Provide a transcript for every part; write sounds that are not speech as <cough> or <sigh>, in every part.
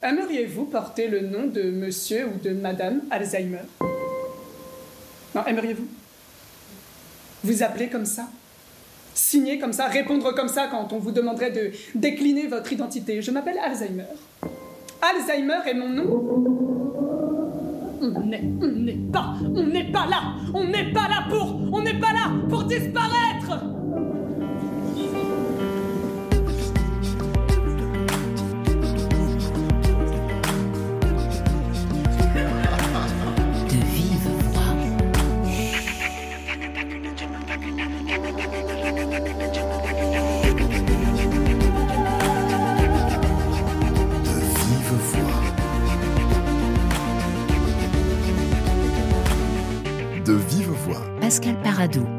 Aimeriez-vous porter le nom de monsieur ou de madame Alzheimer? Non, aimeriez-vous? Vous appeler comme ça? Signer comme ça? Répondre comme ça quand on vous demanderait de décliner votre identité? Je m'appelle Alzheimer. Alzheimer est mon nom. On n'est, on n'est pas, on n'est pas là, on n'est pas là pour, on n'est pas là pour disparaître. Pascal Paradou.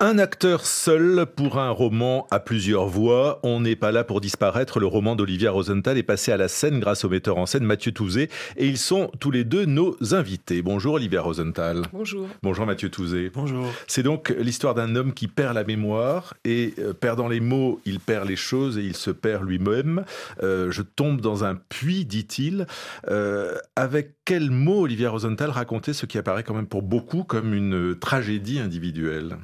Un acteur seul pour un roman à plusieurs voix. On n'est pas là pour disparaître. Le roman d'Olivia Rosenthal est passé à la scène grâce au metteur en scène Mathieu Touzé et ils sont tous les deux nos invités. Bonjour Olivia Rosenthal. Bonjour. Bonjour Mathieu Touzé. Bonjour. C'est donc l'histoire d'un homme qui perd la mémoire et euh, perdant les mots, il perd les choses et il se perd lui-même. Euh, je tombe dans un puits, dit-il. Euh, avec quels mots Olivia Rosenthal racontait ce qui apparaît quand même pour beaucoup comme une tragédie individuelle?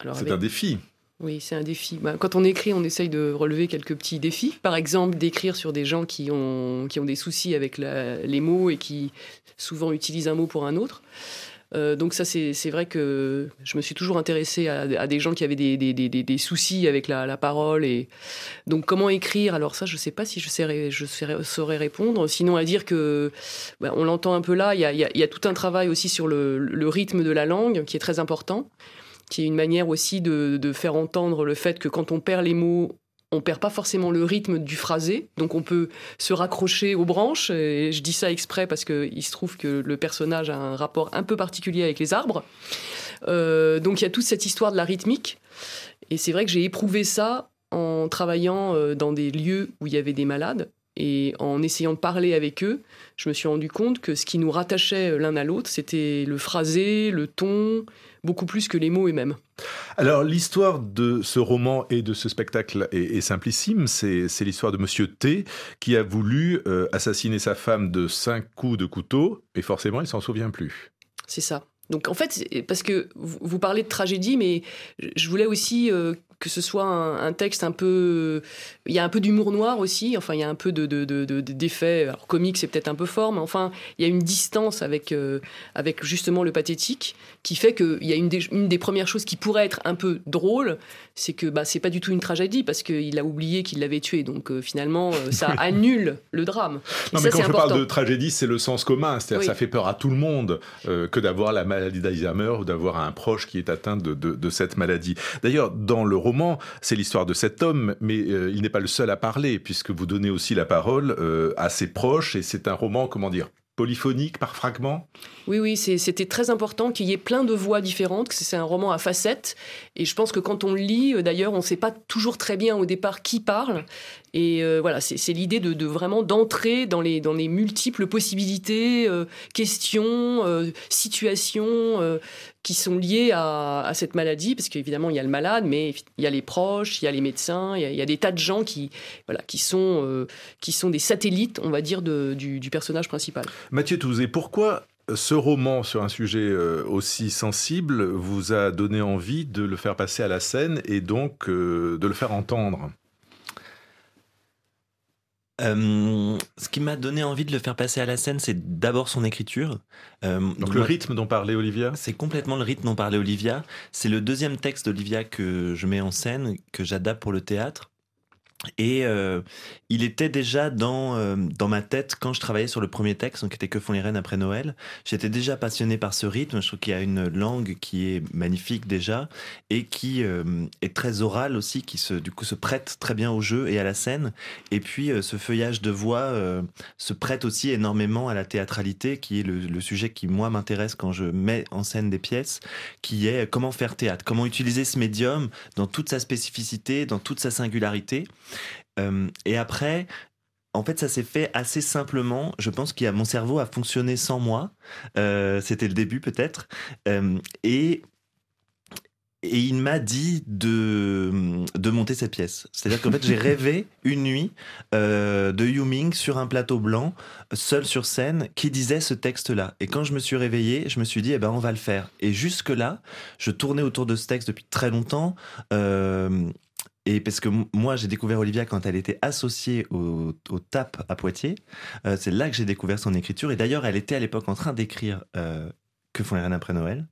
Alors, C'est avec- un défi. Oui, c'est un défi. Bah, quand on écrit, on essaye de relever quelques petits défis. Par exemple, d'écrire sur des gens qui ont, qui ont des soucis avec la- les mots et qui souvent utilisent un mot pour un autre. Euh, donc ça, c'est c'est vrai que je me suis toujours intéressée à, à des gens qui avaient des, des- des- des- soucis avec la, la parole. Et donc comment écrire? Alors ça, je ne sais pas si je, saurais, je saurais- saurais répondre. Sinon, à dire que bah, on l'entend un peu là. Il y a, y a tout un travail aussi sur le, le rythme de la langue qui est très important qui est une manière aussi de, faire entendre le fait que quand on perd les mots, on perd pas forcément le rythme du phrasé, donc on peut se raccrocher aux branches. Et je dis ça exprès parce que il se trouve que le personnage a un rapport un peu particulier avec les arbres. Euh, donc il y a toute cette histoire de la rythmique, et c'est vrai que j'ai éprouvé ça en travaillant euh, dans des lieux où il y avait des malades. Et en essayant de parler avec eux, je me suis rendu compte que ce qui nous rattachait l'un à l'autre, c'était le phrasé, le ton, beaucoup plus que les mots eux-mêmes. Alors l'histoire de ce roman et de ce spectacle est, est simplissime. C'est c'est l'histoire de Monsieur T qui a voulu euh, assassiner sa femme de cinq coups de couteau et forcément il s'en souvient plus. C'est ça. Donc en fait, parce que vous vous parlez de tragédie, mais je voulais aussi euh, que ce soit un, un texte un peu... Il y a un peu d'humour noir aussi, enfin il y a un peu de, de, de, de- d'effets, alors comique c'est peut-être un peu fort, mais enfin il y a une distance avec, euh, avec justement le pathétique qui fait qu'il y a une des, une des premières choses qui pourrait être un peu drôle, c'est que bah, c'est pas du tout une tragédie parce qu'il a oublié qu'il l'avait tué, donc euh, finalement euh, ça <laughs> annule le drame. Et Non ça, mais quand je important. parle de tragédie, c'est le sens commun, c'est-à-dire Oui. ça fait peur à tout le monde euh, que d'avoir la maladie d'Alzheimer ou d'avoir un proche qui est atteint de cette maladie. D'ailleurs, dans le c'est l'histoire de cet homme, mais euh, il n'est pas le seul à parler puisque vous donnez aussi la parole euh, à ses proches et c'est un roman, comment dire, polyphonique par fragments. Oui, oui, c'était très important qu'il y ait plein de voix différentes, que c'est un roman à facettes. Et je pense que quand on lit, euh, d'ailleurs, on ne sait pas toujours très bien au départ qui parle. Et euh, voilà, c'est l'idée de, vraiment d'entrer dans les, multiples possibilités, euh, questions, situations qui sont liées à, cette maladie. Parce qu'évidemment, il y a le malade, mais il y a les proches, il y a les médecins, il y a, des tas de gens qui, voilà, qui, sont, qui sont des satellites, on va dire, du, du personnage principal. Mathieu Touzé, pourquoi ce roman sur un sujet euh, aussi sensible vous a donné envie de le faire passer à la scène et donc euh, de le faire entendre? Euh, ce qui m'a donné envie de le faire passer à la scène, c'est d'abord son écriture. Euh, Donc le rythme dont parlait Olivia? C'est complètement le rythme dont parlait Olivia. C'est le deuxième texte d'Olivia que je mets en scène, que j'adapte pour le théâtre. Et euh, il était déjà dans, euh, dans ma tête quand je travaillais sur le premier texte, donc qui était Que font les reines après Noël. J'étais déjà passionné par ce rythme. Je trouve qu'il y a une langue qui est magnifique déjà et qui euh, est très orale aussi, qui se, du coup se prête très bien au jeu et à la scène. Et puis ce feuillage de voix se prête aussi énormément à la théâtralité, qui est le, le sujet qui moi m'intéresse quand je mets en scène des pièces, qui est comment faire théâtre, comment utiliser ce médium dans toute sa spécificité, dans toute sa singularité. Euh, et après, en fait, ça s'est fait assez simplement. Je pense qu'il y a mon cerveau a fonctionné sans moi. Euh, C'était le début peut-être. Euh, et et il m'a dit de, de monter cette pièce. C'est-à-dire qu'en fait, j'ai <laughs> rêvé une nuit euh, de Yu Ming sur un plateau blanc, seul sur scène, qui disait ce texte-là. Et quand je me suis réveillé, je me suis dit, eh ben, on va le faire. Et jusque-là, je tournais autour de ce texte depuis très longtemps. Euh, et parce que moi, j'ai découvert Olivia quand elle était associée au, au TAP à Poitiers. Euh, c'est là que j'ai découvert son écriture. Et d'ailleurs, elle était à l'époque en train d'écrire euh, Que font les reines après Noël.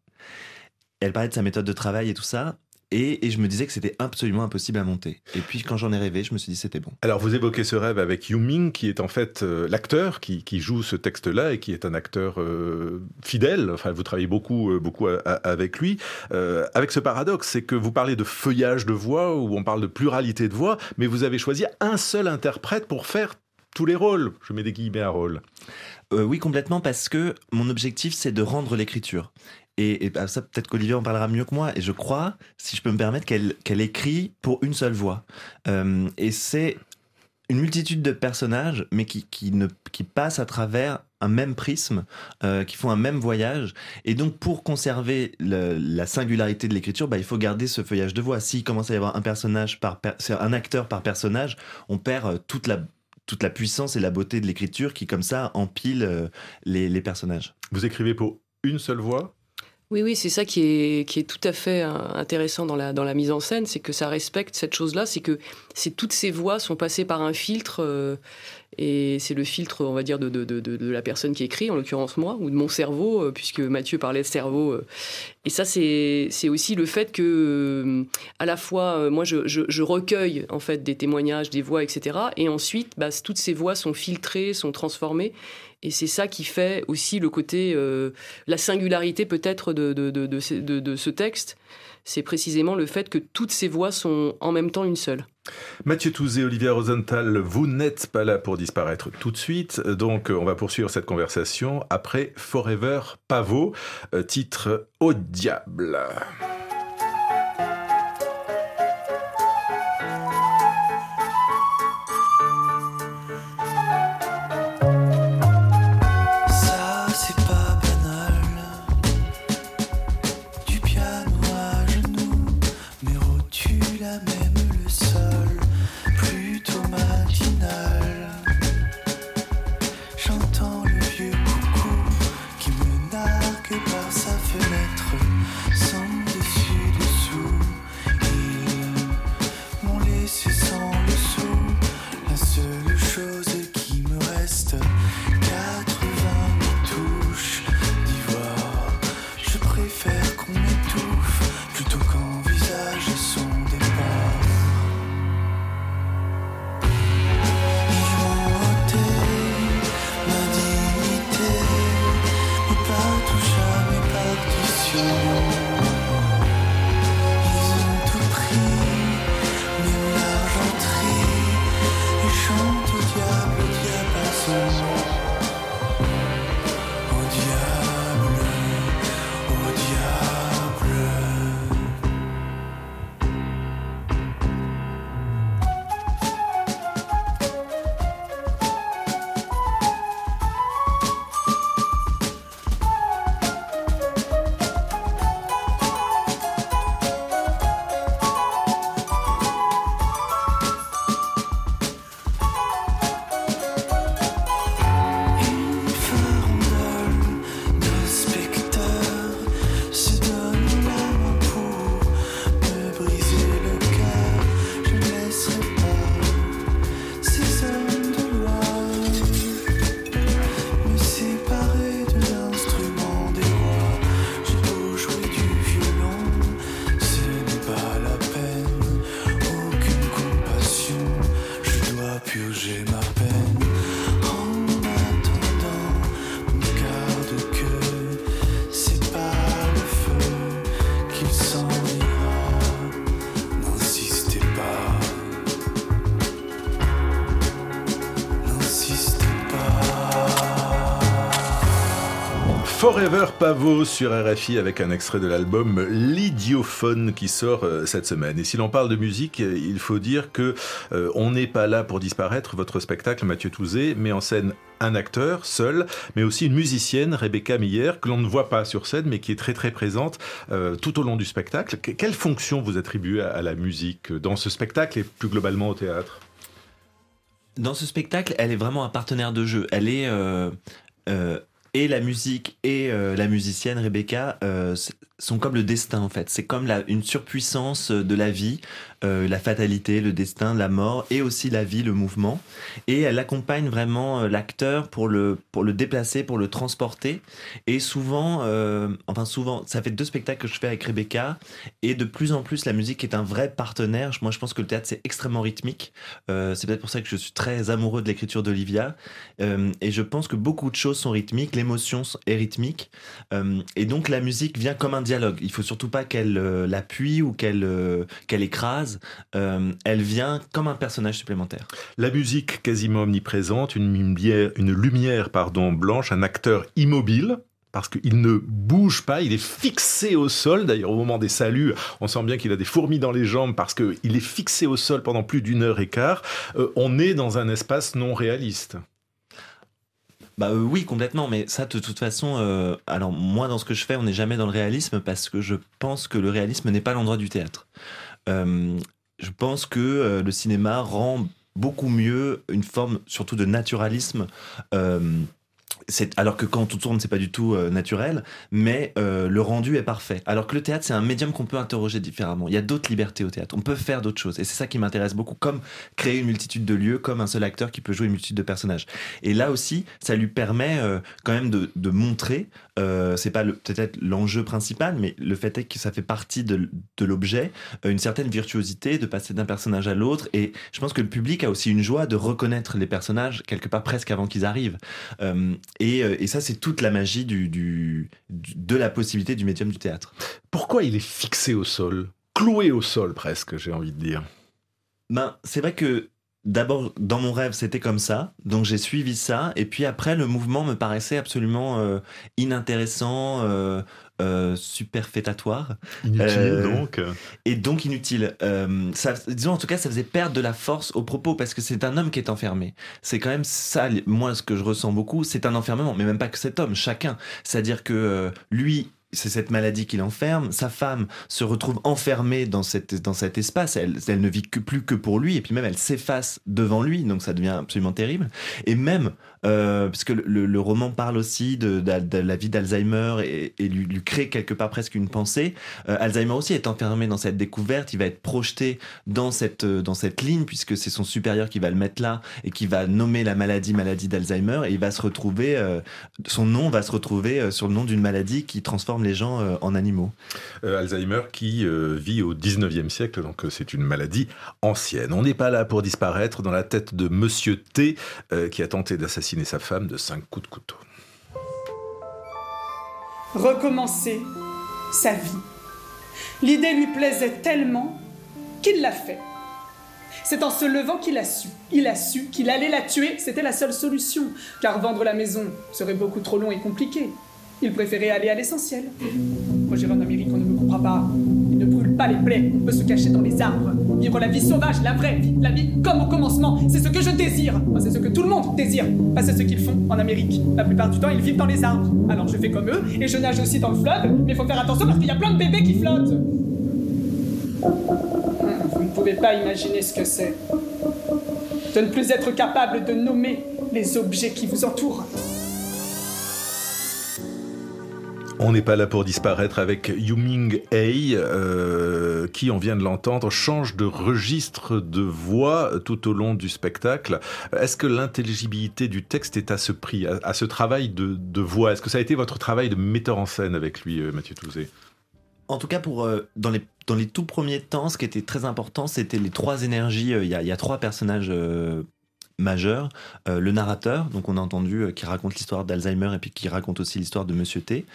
Elle parlait de sa méthode de travail et tout ça. Et, et je me disais que c'était absolument impossible à monter. Et puis, quand j'en ai rêvé, je me suis dit c'était bon. Alors, vous évoquez ce rêve avec Yu Ming, qui est en fait euh, l'acteur qui, qui joue ce texte-là et qui est un acteur euh, fidèle. Enfin, vous travaillez beaucoup, euh, beaucoup a- a- avec lui. Avec ce paradoxe, c'est que vous parlez de feuillage de voix, où on parle de pluralité de voix, mais vous avez choisi un seul interprète pour faire tous les rôles. Je mets des guillemets à rôle. Euh, oui, complètement, parce que mon objectif, c'est de rendre l'écriture. Et, et bah, ça, peut-être qu'Olivier en parlera mieux que moi. Et je crois, si je peux me permettre, qu'elle qu'elle écrit pour une seule voix. Euh, et c'est une multitude de personnages, mais qui, qui, ne, qui passent à travers un même prisme, euh, qui font un même voyage. Et donc, pour conserver la singularité de l'écriture, bah, il faut garder ce feuillage de voix. S'il commence à y avoir un personnage par, un acteur par personnage, on perd euh, toute la toute la puissance et la beauté de l'écriture qui, comme ça, empile les personnages. Vous écrivez pour une seule voix? Oui, oui, c'est ça qui est, qui est tout à fait euh, intéressant dans la, dans la mise en scène, c'est que ça respecte cette chose-là, c'est que c'est toutes ces voix sont passées par un filtre, euh, et c'est le filtre, on va dire, de, de, de, la personne qui écrit, en l'occurrence moi, ou de mon cerveau, euh, puisque Mathieu parlait de cerveau. Et ça, c'est aussi le fait que, à la fois, moi, je, je, je recueille en fait des témoignages, des voix, etc. Et ensuite, bah, toutes ces voix sont filtrées, sont transformées. Et c'est ça qui fait aussi le côté, euh, la singularité peut-être de, de, ce- texte. C'est précisément le fait que toutes ces voix sont en même temps une seule. Mathieu Touzé, Olivier Rosenthal, vous n'êtes pas là pour disparaître tout de suite, donc on va poursuivre cette conversation après Forever Pavot, euh, titre Au diable. Forever Pavot sur RFI avec un extrait de l'album L'Idiophone qui sort euh, cette semaine. Et si l'on parle de musique, euh, il faut dire que euh, on n'est pas là pour disparaître. Votre spectacle, Mathieu Touzé, met en scène un acteur seul, mais aussi une musicienne, Rebecca Meyer, que l'on ne voit pas sur scène, mais qui est très très présente tout au long du spectacle. Que- quelle fonction vous attribuez à, la musique dans ce spectacle et plus globalement au théâtre? Dans ce spectacle, elle est vraiment un partenaire de jeu. Elle est et la musique et euh, la musicienne Rebecca euh, sont comme le destin en fait. C'est comme la, une surpuissance de la vie, euh, la fatalité, le destin, la mort et aussi la vie, le mouvement. Et elle accompagne vraiment euh, l'acteur pour le pour le déplacer, pour le transporter. Et souvent, euh, enfin souvent, ça fait deux spectacles que je fais avec Rebecca et de plus en plus la musique est un vrai partenaire. Moi, je pense que le théâtre c'est extrêmement rythmique. Euh, c'est peut-être pour ça que je suis très amoureux de l'écriture d'Olivia. Euh, et je pense que beaucoup de choses sont rythmiques, l'émotion est rythmique. Euh, et donc la musique vient comme un dialogue. Il faut surtout pas qu'elle euh, l'appuie ou qu'elle euh, qu'elle écrase. Euh, elle vient comme un personnage supplémentaire. La musique quasiment omniprésente, une lumière, une lumière pardon, blanche, un acteur immobile. Parce qu'il ne bouge pas, il est fixé au sol. D'ailleurs, au moment des saluts, on sent bien qu'il a des fourmis dans les jambes parce qu'il est fixé au sol pendant plus d'une heure et quart. On est dans un espace non réaliste. Bah euh, oui, complètement, mais ça de toute façon, euh, alors moi dans ce que je fais, on n'est jamais dans le réalisme parce que je pense que le réalisme n'est pas l'endroit du théâtre. Euh, je pense que le cinéma rend beaucoup mieux une forme surtout de naturalisme. Alors que quand on tourne, c'est pas du tout euh, naturel, mais euh, le rendu est parfait. Alors que le théâtre, c'est un médium qu'on peut interroger différemment. Il y a d'autres libertés au théâtre. On peut faire d'autres choses. Et c'est ça qui m'intéresse beaucoup, comme créer une multitude de lieux, comme un seul acteur qui peut jouer une multitude de personnages. Et là aussi, ça lui permet euh, quand même de, de montrer, euh, c'est pas le- peut-être l'enjeu principal, mais le fait est que ça fait partie de, de l'objet, euh, une certaine virtuosité de passer d'un personnage à l'autre. Et je pense que le public a aussi une joie de reconnaître les personnages quelque part presque avant qu'ils arrivent. Euh, et, euh, et ça, c'est toute la magie du, du- du- de la possibilité du médium du théâtre. Pourquoi il est fixé au sol Cloué au sol presque, j'ai envie de dire? Ben, c'est vrai que d'abord, dans mon rêve, c'était comme ça. Donc j'ai suivi ça. Et puis après, le mouvement me paraissait absolument euh, inintéressant, euh, euh, superfétatoire. Inutile donc. Et donc inutile. Ça, disons en tout cas, ça faisait perdre de la force au propos parce que c'est un homme qui est enfermé. C'est quand même ça, moi, ce que je ressens beaucoup, c'est un enfermement, mais même pas que cet homme, chacun. C'est-à-dire que lui, c'est cette maladie qui l'enferme. Sa femme se retrouve enfermée dans, cette, dans cet espace. Elle, elle ne vit que plus que pour lui, et puis même elle s'efface devant lui, donc ça devient absolument terrible. Et même, euh, parce que le, roman parle aussi de, la vie d'Alzheimer et, lui, crée quelque part presque une pensée. Euh, Alzheimer aussi est enfermé dans cette découverte. Il va être projeté dans cette, euh, dans cette ligne, puisque c'est son supérieur qui va le mettre là et qui va nommer la maladie maladie d'Alzheimer. Et il va se retrouver, euh, son nom va se retrouver sur le nom d'une maladie qui transforme les gens euh, en animaux. Euh, Alzheimer qui euh, vit au 19e siècle, donc euh, c'est une maladie ancienne. On n'est pas là pour disparaître dans la tête de Monsieur T, euh, qui a tenté d'assassiner sa femme de cinq coups de couteau. recommencer sa vie. L'idée lui plaisait tellement qu'il l'a fait. C'est en se levant qu'il a su. Il a su qu'il allait la tuer, c'était la seule solution, car vendre la maison serait beaucoup trop long et compliqué. Il préférait aller à l'essentiel. J'irai en Amérique, on ne me comprend pas. Il ne brûle pas les plaies, on peut se cacher dans les arbres. Vivre la vie sauvage, la vraie vie, la vie comme au commencement, c'est ce que je désire. C'est ce que tout le monde désire. Pas c'est ce qu'ils font en Amérique. La plupart du temps, ils vivent dans les arbres. Alors je fais comme eux, et je nage aussi dans le fleuve, mais il faut faire attention parce qu'il y a plein de bébés qui flottent. Vous ne pouvez pas imaginer ce que c'est. De ne plus être capable de nommer les objets qui vous entourent. On n'est pas là pour disparaître avec Yuming Hei, euh, qui, on vient de l'entendre, change de registre de voix tout au long du spectacle. Est-ce que l'intelligibilité du texte est à ce prix, à, ce travail de, voix? Est-ce que ça a été votre travail de metteur en scène avec lui, euh, Mathieu Touzé En tout cas, pour euh, dans les tout premiers temps, ce qui était très important, c'était les trois énergies. Il y, a, trois personnages majeurs. Euh, le narrateur, donc on a entendu, euh, qui raconte l'histoire d'Alzheimer et puis qui raconte aussi l'histoire de Monsieur T.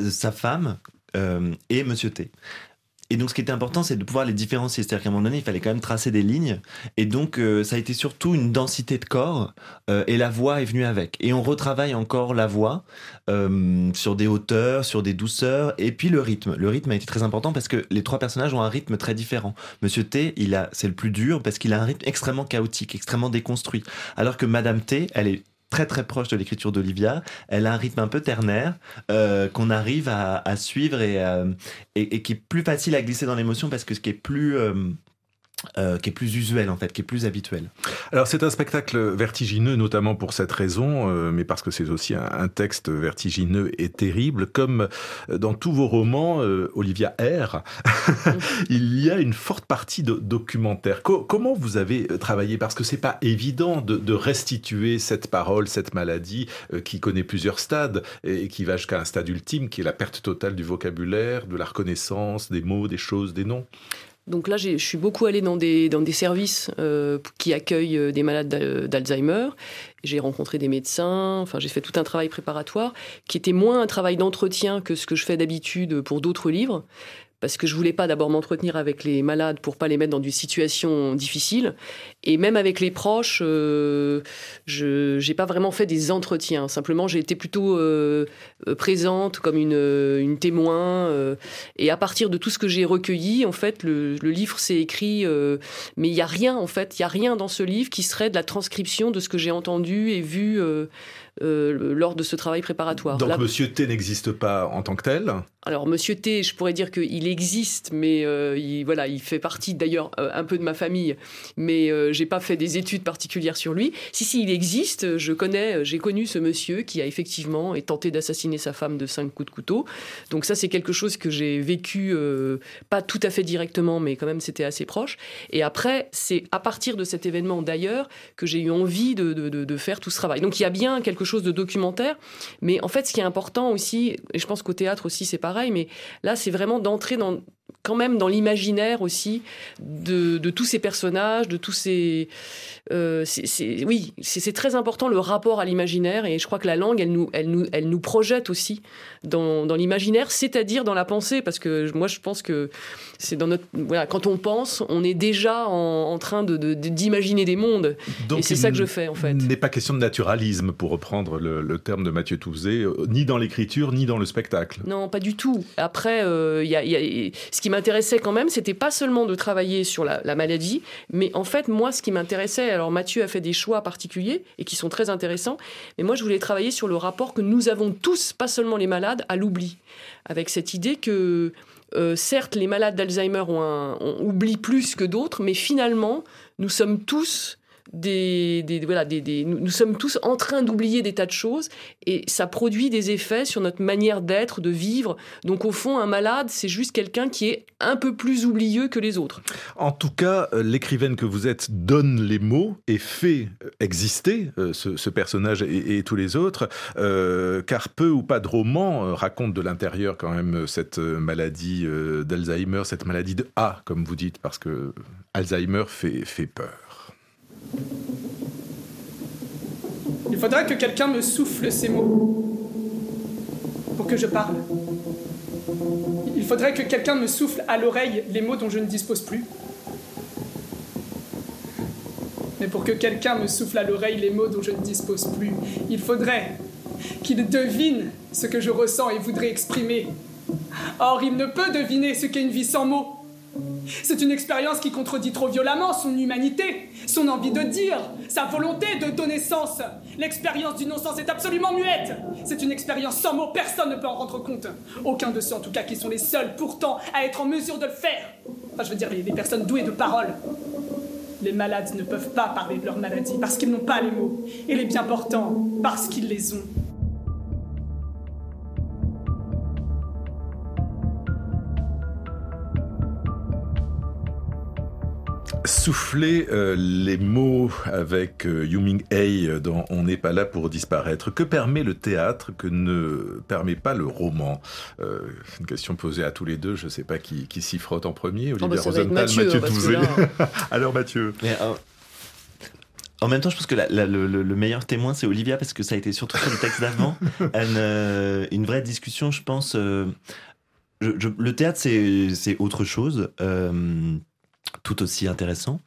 Euh, sa femme et Monsieur T. et donc, ce qui était important, c'est de pouvoir les différencier. C'est-à-dire qu'à un moment donné, il fallait quand même tracer des lignes. Et donc, euh, ça a été surtout une densité de corps. euh, et la voix est venue avec. Et on retravaille encore la voix euh, sur des hauteurs, sur des douceurs. Et puis le rythme. Le rythme a été très important parce que les trois personnages ont un rythme très différent. Monsieur T, il a, c'est le plus dur parce qu'il a un rythme extrêmement chaotique, extrêmement déconstruit. Alors que Madame T, elle est très très proche de l'écriture d'Olivia. Elle a un rythme un peu ternaire euh, qu'on arrive à, à suivre et, euh, et, qui est plus facile à glisser dans l'émotion parce que ce qui est plus euh, euh, qui est plus usuel en fait, qui est plus habituel. Alors c'est un spectacle vertigineux, notamment pour cette raison, euh, mais parce que c'est aussi un, texte vertigineux et terrible. Comme dans tous vos romans, euh, Olivia R, <laughs> il y a une forte partie de documentaire. Co comment vous avez travaillé? Parce que c'est pas évident de, restituer cette parole, cette maladie euh, qui connaît plusieurs stades et qui va jusqu'à un stade ultime, qui est la perte totale du vocabulaire, de la reconnaissance, des mots, des choses, des noms. Donc là, je suis beaucoup allée dans des, dans des services euh, qui accueillent des malades d'Alzheimer. J'ai rencontré des médecins, enfin j'ai fait tout un travail préparatoire qui était moins un travail d'entretien que ce que je fais d'habitude pour d'autres livres parce que je voulais pas d'abord m'entretenir avec les malades pour pas les mettre dans des situations difficiles. Et même avec les proches euh, je j'ai pas vraiment fait des entretiens. Simplement j'ai été plutôt euh, présente comme une, une témoin euh, et à partir de tout ce que j'ai recueilli en fait le, le livre s'est écrit euh, mais il y a rien en fait. Il y a rien dans ce livre qui serait de la transcription de ce que j'ai entendu et vu euh, lors de ce travail préparatoire. Donc Là, Monsieur T n'existe pas en tant que tel Alors Monsieur T, je pourrais dire qu'il existe, mais euh, il, voilà, il fait partie d'ailleurs euh, un peu de ma famille, mais euh, j'ai pas fait des études particulières sur lui. Si si, il existe. Je connais, j'ai connu ce monsieur qui a effectivement tenté d'assassiner sa femme de cinq coups de couteau. Donc ça, c'est quelque chose que j'ai vécu, pas tout à fait directement, mais quand même c'était assez proche. Et après, c'est à partir de cet événement d'ailleurs que j'ai eu envie de, de, de, de faire tout ce travail. Donc il y a bien quelque chose de documentaire. Mais en fait, ce qui est important aussi, et je pense qu'au théâtre aussi c'est pareil, mais là c'est vraiment d'entrer dans quand même dans l'imaginaire aussi de, de, tous ces personnages, de tous ces... Euh, c est, c est, oui, c'est très important le rapport à l'imaginaire et je crois que la langue, elle nous, elle nous, elle nous projette aussi dans, dans l'imaginaire, c'est-à-dire dans la pensée, parce que moi je pense que c'est dans notre... Voilà, quand on pense, on est déjà en, en train d'imaginer de, de, des mondes. Donc, et c'est ça que je fais en fait. Il n'est pas question de naturalisme, pour reprendre le, le terme de Mathieu Touzé, ni dans l'écriture, ni dans le spectacle. Non, pas du tout. Après, euh, y a, y a, ce qui m'intéressait quand même, c'était pas seulement de travailler sur la, la, maladie, mais en fait, moi, ce qui m'intéressait, alors Mathieu a fait des choix particuliers et qui sont très intéressants, mais moi, je voulais travailler sur le rapport que nous avons tous, pas seulement les malades, à l'oubli. Avec cette idée que, euh, certes, les malades d'Alzheimer ont, un, plus que d'autres, mais finalement, nous sommes tous des, voilà, des, nous, sommes tous en train d'oublier des tas de choses et ça produit des effets sur notre manière d'être, de vivre. Donc au fond, un malade, c'est juste quelqu'un qui est un peu plus oublieux que les autres. En tout cas, euh, l'écrivaine que vous êtes donne les mots et fait exister euh, ce, personnage et, tous les autres, euh, car peu ou pas de romans euh, racontent de l'intérieur quand même cette maladie euh, d'Alzheimer, cette maladie de A, comme vous dites, parce que Alzheimer fait, fait peur. Il faudra que quelqu'un me souffle ces mots pour que je parle. Il faudrait que quelqu'un me souffle à l'oreille les mots dont je ne dispose plus. Mais pour que quelqu'un me souffle à l'oreille les mots dont je ne dispose plus, il faudrait qu'il devine ce que je ressens et voudrais exprimer. Or, il ne peut deviner ce qu'est une vie sans mots. C'est une expérience qui contredit trop violemment son humanité, son envie de dire, sa volonté de donner sens. L'expérience du non-sens est absolument muette. C'est une expérience sans mots, personne ne peut en rendre compte. Aucun de ceux, en tout cas, qui sont les seuls, pourtant, à être en mesure de le faire. Enfin, je veux dire, les, personnes douées de parole. Les malades ne peuvent pas parler de leur maladie parce qu'ils n'ont pas les mots. Et les bien portants parce qu'ils les ont. Souffler euh, les mots avec euh, Yuming Hei dans On n'est pas là pour disparaître. Que permet le théâtre que ne permet pas le roman? Euh, Une question posée à tous les deux. Je ne sais pas qui, qui s'y frotte en premier. Olivier oh bah Rosenthal, Mathieu, Mathieu Touzé. <laughs> Alors Mathieu. Mais, en même temps, je pense que la, la, le, le, meilleur témoin, c'est Olivia, parce que ça a été surtout sur le texte d'avant, <laughs> une, une, vraie discussion, je pense, je- je- le théâtre, c'est c'est autre chose, euh, tout aussi intéressant.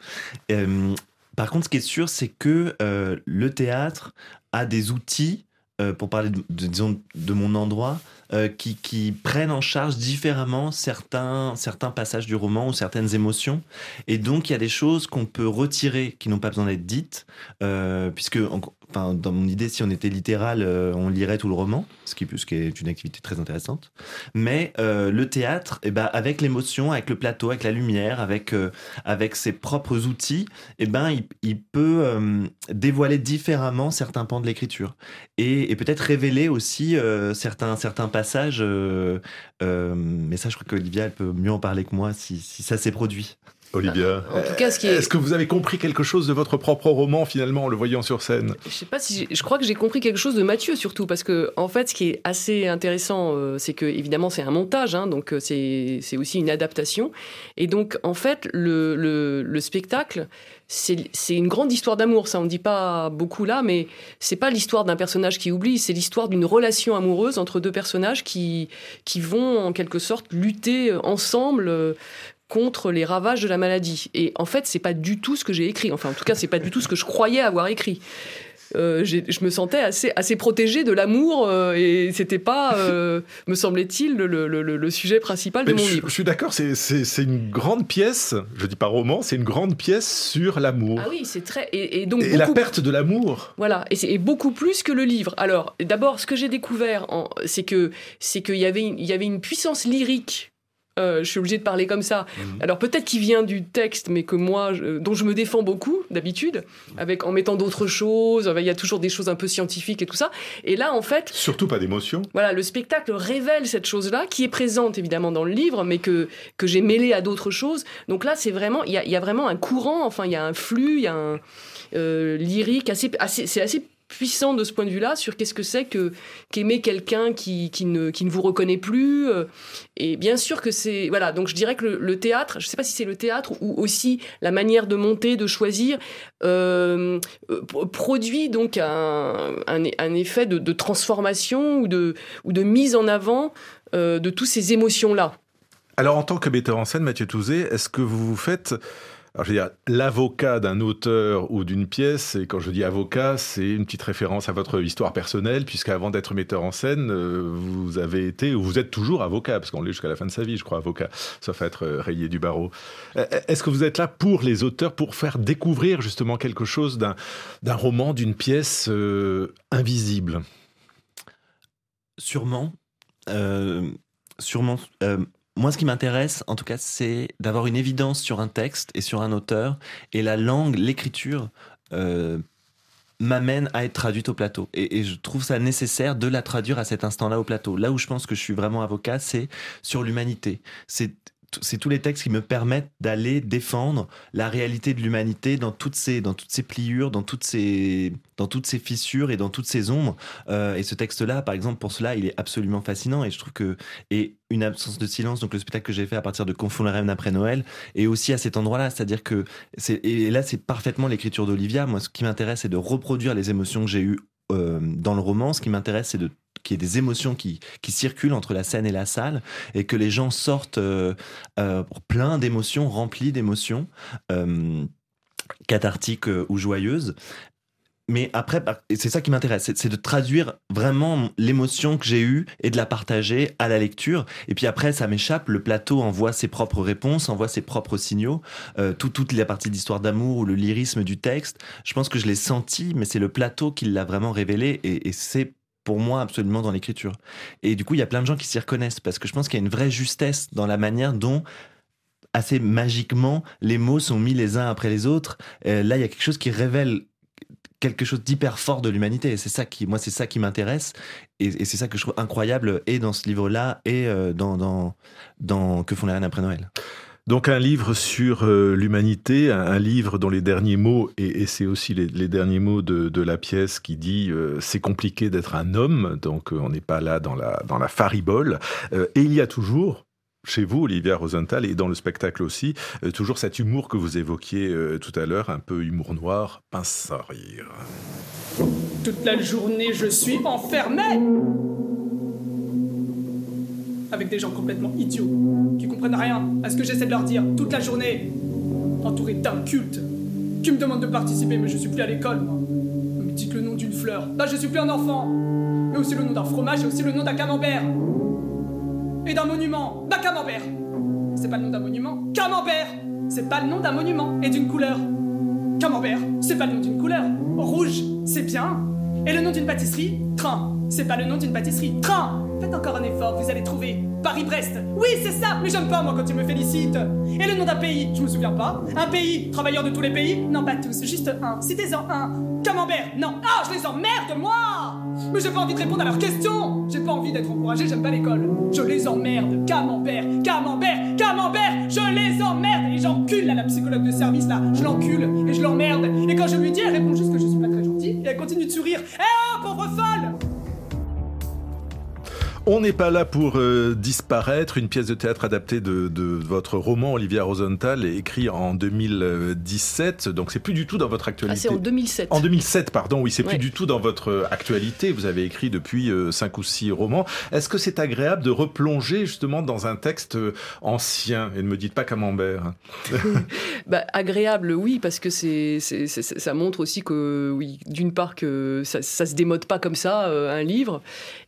Euh, par contre, ce qui est sûr, c'est que euh, le théâtre a des outils, euh, pour parler de, disons, de mon endroit, qui, qui prennent en charge différemment certains, certains passages du roman ou certaines émotions. Et donc, il y a des choses qu'on peut retirer qui n'ont pas besoin d'être dites, puisque, enfin, dans mon idée, si on était littéral, euh, on lirait tout le roman, ce qui, est une activité très intéressante. Mais euh, le théâtre, eh ben, avec l'émotion, avec le plateau, avec la lumière, avec, euh, avec ses propres outils, eh ben, il, peut dévoiler différemment certains pans de l'écriture. Et, peut-être révéler aussi certains, certains passages. mais ça, je crois qu'Olivia, elle peut mieux en parler que moi si ça s'est produit. Olivia. En tout cas, ce qui est, Est-ce que vous avez compris quelque chose de votre propre roman finalement en le voyant sur scène je sais pas si je crois que j'ai compris quelque chose de Mathieu surtout parce que en fait ce qui est assez intéressant euh, c'est que évidemment c'est un montage hein, donc euh, c'est c'est aussi une adaptation et donc en fait le, le, le spectacle c'est c'est une grande histoire d'amour ça on dit pas beaucoup là mais c'est pas l'histoire d'un personnage qui oublie c'est l'histoire d'une relation amoureuse entre deux personnages qui qui vont en quelque sorte lutter ensemble euh, contre les ravages de la maladie. Et en fait, c'est pas du tout ce que j'ai écrit. Enfin, en tout cas, c'est pas du tout ce que je croyais avoir écrit. Euh, je me sentais assez, assez protégée de l'amour euh, et c'était pas, euh, me semblait-il, le, le- le- le sujet principal de Mais mon je, livre. je suis d'accord, c'est- une grande pièce, je dis pas roman, c'est une grande pièce sur l'amour. Ah oui, c'est très. Et, et donc, Et la perte de l'amour. Voilà, et c'est beaucoup plus que le livre. Alors, d'abord, ce que j'ai découvert, c'est qu'il y avait une- il y avait une puissance lyrique. Euh, je suis obligée de parler comme ça. Alors peut-être qu'il vient du texte, mais que moi, dont je me défends beaucoup d'habitude, avec en mettant d'autres choses. Il y a toujours des choses un peu scientifiques et tout ça. Et là, en fait, Surtout pas d'émotion. voilà, le spectacle révèle cette chose-là, qui est présente évidemment dans le livre, mais que, que j'ai mêlé à d'autres choses. Donc là, c'est vraiment, il y a, il y a vraiment un courant, enfin, il y a un flux, il y a un euh, lyrique assez, assez, c'est assez puissant de ce point de vue-là sur qu'est-ce que c'est que qu'aimer quelqu'un qui, qui, ne, qui ne vous reconnaît plus. euh, et bien sûr que c'est voilà. Donc je dirais que le, théâtre, je sais pas si c'est le théâtre ou aussi la manière de monter, de choisir, euh, euh, produit donc un, un, effet de, transformation ou de, ou de mise en avant de toutes ces émotions-là. Alors en tant que metteur en scène, Mathieu Touzé, est-ce que vous vous faites alors, je veux dire, l'avocat d'un auteur ou d'une pièce, et quand je dis avocat, c'est une petite référence à votre histoire personnelle, puisqu'avant d'être metteur en scène, euh, vous avez été, ou vous êtes toujours avocat, parce qu'on l'est jusqu'à la fin de sa vie, je crois, avocat, sauf à être euh, rayé du barreau. Euh, Est-ce que vous êtes là pour les auteurs, pour faire découvrir justement quelque chose d'un d'un roman, d'une pièce invisible? Sûrement. Sûrement. Moi, ce qui m'intéresse, en tout cas, c'est d'avoir une évidence sur un texte et sur un auteur. Et la langue, l'écriture, euh, m'amène à être traduite au plateau. Et, et je trouve ça nécessaire de la traduire à cet instant-là au plateau. Là où je pense que je suis vraiment avocat, c'est sur l'humanité. C'est c'est tous les textes qui me permettent d'aller défendre la réalité de l'humanité dans toutes ses dans toutes pliures, dans toutes ses dans toutes fissures et dans toutes ses ombres. Euh, et ce texte-là, par exemple, pour cela, il est absolument fascinant. Et je trouve que et une absence de silence, donc le spectacle que j'ai fait à partir de Confond la reine après Noël, et aussi à cet endroit-là, c'est-à-dire que et là c'est parfaitement l'écriture d'Olivia. Moi, ce qui m'intéresse, c'est de reproduire les émotions que j'ai eues euh, dans le roman. Ce qui m'intéresse, c'est de qu'il y ait des émotions qui, qui circulent entre la scène et la salle et que les gens sortent euh, euh, plein d'émotions, remplis d'émotions, euh, cathartiques euh, ou joyeuses. Mais après, c'est ça qui m'intéresse, c'est- de traduire vraiment l'émotion que j'ai eue et de la partager à la lecture. Et puis après, ça m'échappe, le plateau envoie ses propres réponses, envoie ses propres signaux. Tout, toute la partie d'histoire d'amour ou le lyrisme du texte, je pense que je l'ai senti, mais c'est le plateau qui l'a vraiment révélé et c'est pour moi absolument dans l'écriture. Et du coup, il y a plein de gens qui s'y reconnaissent parce que je pense qu'il y a une vraie justesse dans la manière dont assez magiquement les mots sont mis les uns après les autres. Euh, là, il y a quelque chose qui révèle quelque chose d'hyper fort de l'humanité. Et c'est ça qui, moi, c'est ça qui m'intéresse. Et, c'est ça que je trouve incroyable et dans ce livre-là et euh, dans, dans, dans Que font les reines après Noël. Donc un livre sur euh, l'humanité, un, livre dont les derniers mots, et, c'est aussi les, derniers mots de, la pièce qui dit euh, c'est compliqué d'être un homme, donc euh, on n'est pas là dans la, dans la faribole. Et il y a toujours, chez vous, Olivia Rosenthal, et dans le spectacle aussi, toujours cet humour que vous évoquiez tout à l'heure, un peu humour noir, pince à rire. Toute la journée, je suis enfermé avec des gens complètement idiots, qui comprennent rien à ce que j'essaie de leur dire toute la journée, entouré d'un culte, qui me demande de participer, mais je suis plus à l'école, moi. Me dites le nom d'une fleur. Là, je suis plus un enfant. Mais aussi le nom d'un fromage et aussi le nom d'un camembert. Et d'un monument. D'un camembert. C'est pas le nom d'un monument. Camembert C'est pas le nom d'un monument et d'une couleur. Camembert, c'est pas le nom d'une couleur. Rouge, c'est bien. Et le nom d'une pâtisserie Train. C'est pas le nom d'une pâtisserie. Train Faites encore un effort, vous allez trouver. Paris-Brest. Oui, c'est ça, mais j'aime pas moi quand tu me félicites. Et le nom d'un pays, je me souviens pas. Un pays, travailleur de tous les pays? Non, pas tous, juste un. Citez-en un. Camembert, non. Ah, je les emmerde, moi Mais j'ai pas envie de répondre à leurs questions. J'ai pas envie d'être encouragé, j'aime pas l'école. Je les emmerde. Camembert, camembert, camembert, je les emmerde. Et j'encule là, la psychologue de service là. Je l'encule et je l'emmerde. Et quand je lui dis, elle répond juste que je suis pas très gentille. Et elle continue de sourire. Eh oh, pauvre folle On n'est pas là pour euh, disparaître, une pièce de théâtre adaptée de, de votre roman Olivia Rosenthal, écrit en 2017, donc c'est plus du tout dans votre Ah, actualité. c'est en 2007. En 2007, pardon, oui, c'est plus Ouais. du tout dans votre actualité. Vous avez écrit depuis euh, cinq ou six romans. Est-ce que c'est agréable de replonger justement dans un texte euh, ancien? Et ne me dites pas camembert. <laughs> Bah, agréable, oui, parce que c'est, c'est- c'est- ça montre aussi que, oui, d'une part que ça, ça se démode pas comme ça, euh, un livre,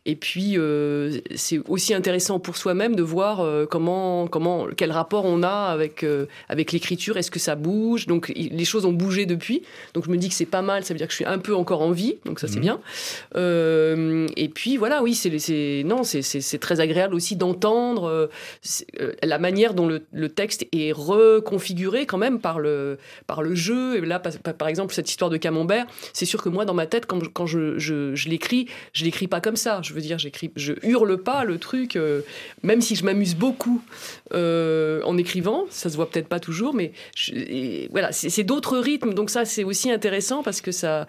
et puis euh, c'est aussi intéressant pour soi-même de voir euh, comment, comment, quel rapport on a avec euh, avec l'écriture. Est-ce que ça bouge? Donc les choses ont bougé depuis, donc je me dis que c'est pas mal. Ça veut dire que je suis un peu encore en vie, donc ça c'est Mhm. bien. Euh, et puis voilà, oui, c'est, non, c'est, très agréable aussi d'entendre la manière dont le, le texte est reconfiguré quand même par le, par le jeu. Et là, par, par exemple, cette histoire de camembert, c'est sûr que moi, dans ma tête, quand, je- quand je, je, je l'écris, je l'écris pas comme ça. Je veux dire, j'écris, je hurle pas le truc, euh, même si je m'amuse beaucoup euh, en écrivant. Ça se voit peut-être pas toujours, mais je- voilà, c'est, d'autres rythmes. Donc ça, c'est aussi intéressant parce que ça,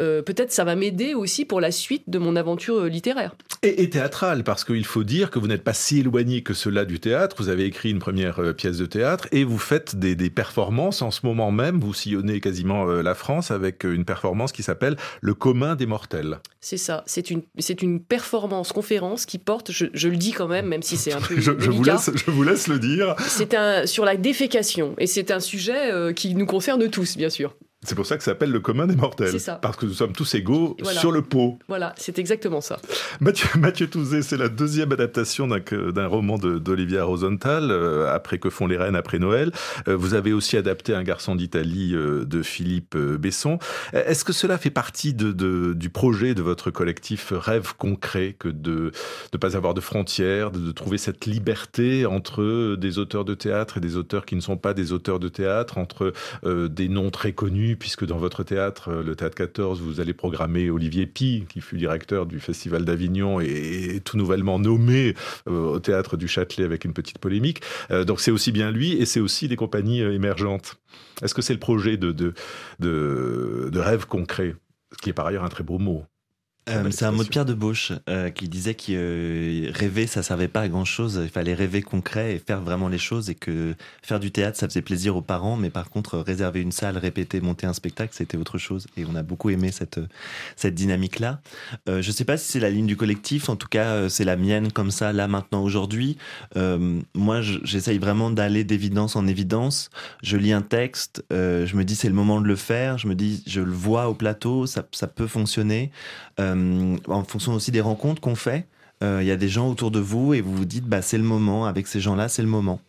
euh, peut-être, ça va m'aider aussi pour la suite de mon aventure littéraire. Et, et théâtral, parce qu'il faut dire que vous n'êtes pas si éloigné que cela du théâtre. Vous avez écrit une première pièce de théâtre et vous faites des, des performances en ce moment même. Vous sillonnez quasiment la France avec une performance qui s'appelle Le commun des mortels. C'est ça. C'est une, c'est une performance conférence qui porte, je, je le dis quand même, même si c'est un <laughs> peu Je, je vous délicat, laisse, je vous laisse le dire. c'est un sur la défécation et c'est un sujet euh, qui nous concerne tous, bien sûr. C'est pour ça que ça s'appelle Le commun des mortels. C'est ça. Parce que nous sommes tous égaux Voilà. sur le pot. Voilà, c'est exactement ça. Mathieu, <laughs> Mathieu Touzé, c'est la deuxième adaptation d'un roman d'Olivia Rosenthal, euh, après Que font les reines après Noël. Euh, vous avez aussi adapté Un garçon d'Italie euh, de Philippe Besson. Est-ce que cela fait partie de, de- du projet de votre collectif Rêve concret que de ne pas avoir de frontières, de, de trouver cette liberté entre des auteurs de théâtre et des auteurs qui ne sont pas des auteurs de théâtre, entre des noms très connus, puisque dans votre théâtre, euh, le Théâtre 14, vous allez programmer Olivier Pi, qui fut directeur du Festival d'Avignon et, tout nouvellement nommé euh, au Théâtre du Châtelet avec une petite polémique. Euh, donc c'est aussi bien lui et c'est aussi des compagnies émergentes. Est-ce que c'est le projet de, de, de, de rêve concret ce qui est par ailleurs un très beau mot? Euh, Belle c'est un mot de. Pierre de Bauche euh, qui disait que euh, rêver ça servait pas à grand chose il fallait rêver concret et faire vraiment les choses et que faire du théâtre ça faisait plaisir aux parents mais par contre réserver une salle répéter monter un spectacle c'était autre chose. Et on a beaucoup aimé cette cette dynamique là euh, je sais pas si c'est la ligne du collectif en tout cas euh, c'est la mienne comme ça là maintenant aujourd'hui. Euh, moi je- j'essaye vraiment d'aller d'évidence en évidence. Je lis un texte euh, je me dis c'est le moment de le faire. Je me dis je le vois au plateau ça, ça peut fonctionner. Euh, en fonction aussi des rencontres qu'on fait. euh, Il y a des gens autour de vous et vous vous dites bah c'est le moment avec ces gens-là c'est le moment.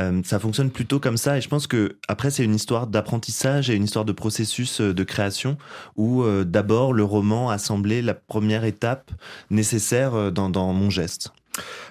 Euh, ça fonctionne plutôt comme ça et je pense que après c'est une histoire d'apprentissage et une histoire de processus euh, de création où euh, d'abord le roman a semblé la première étape nécessaire euh, dans mon geste.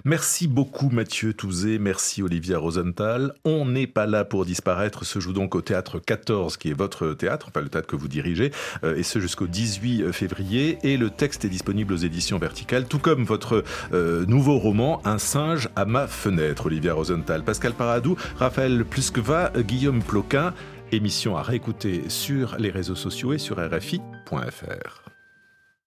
Merci beaucoup Mathieu Touzé, merci Olivia Rosenthal. On n'est pas là pour disparaître, se joue donc au théâtre 14 qui est votre théâtre, enfin le théâtre que vous dirigez, euh, et ce jusqu'au 18 février. Et le texte est disponible aux éditions verticales, tout comme votre euh, nouveau roman Un singe à ma fenêtre, Olivia Rosenthal. Pascal Paradou, Raphaël Pluskva, Guillaume Ploquin. Émission à réécouter sur les réseaux sociaux et sur RFI.fr.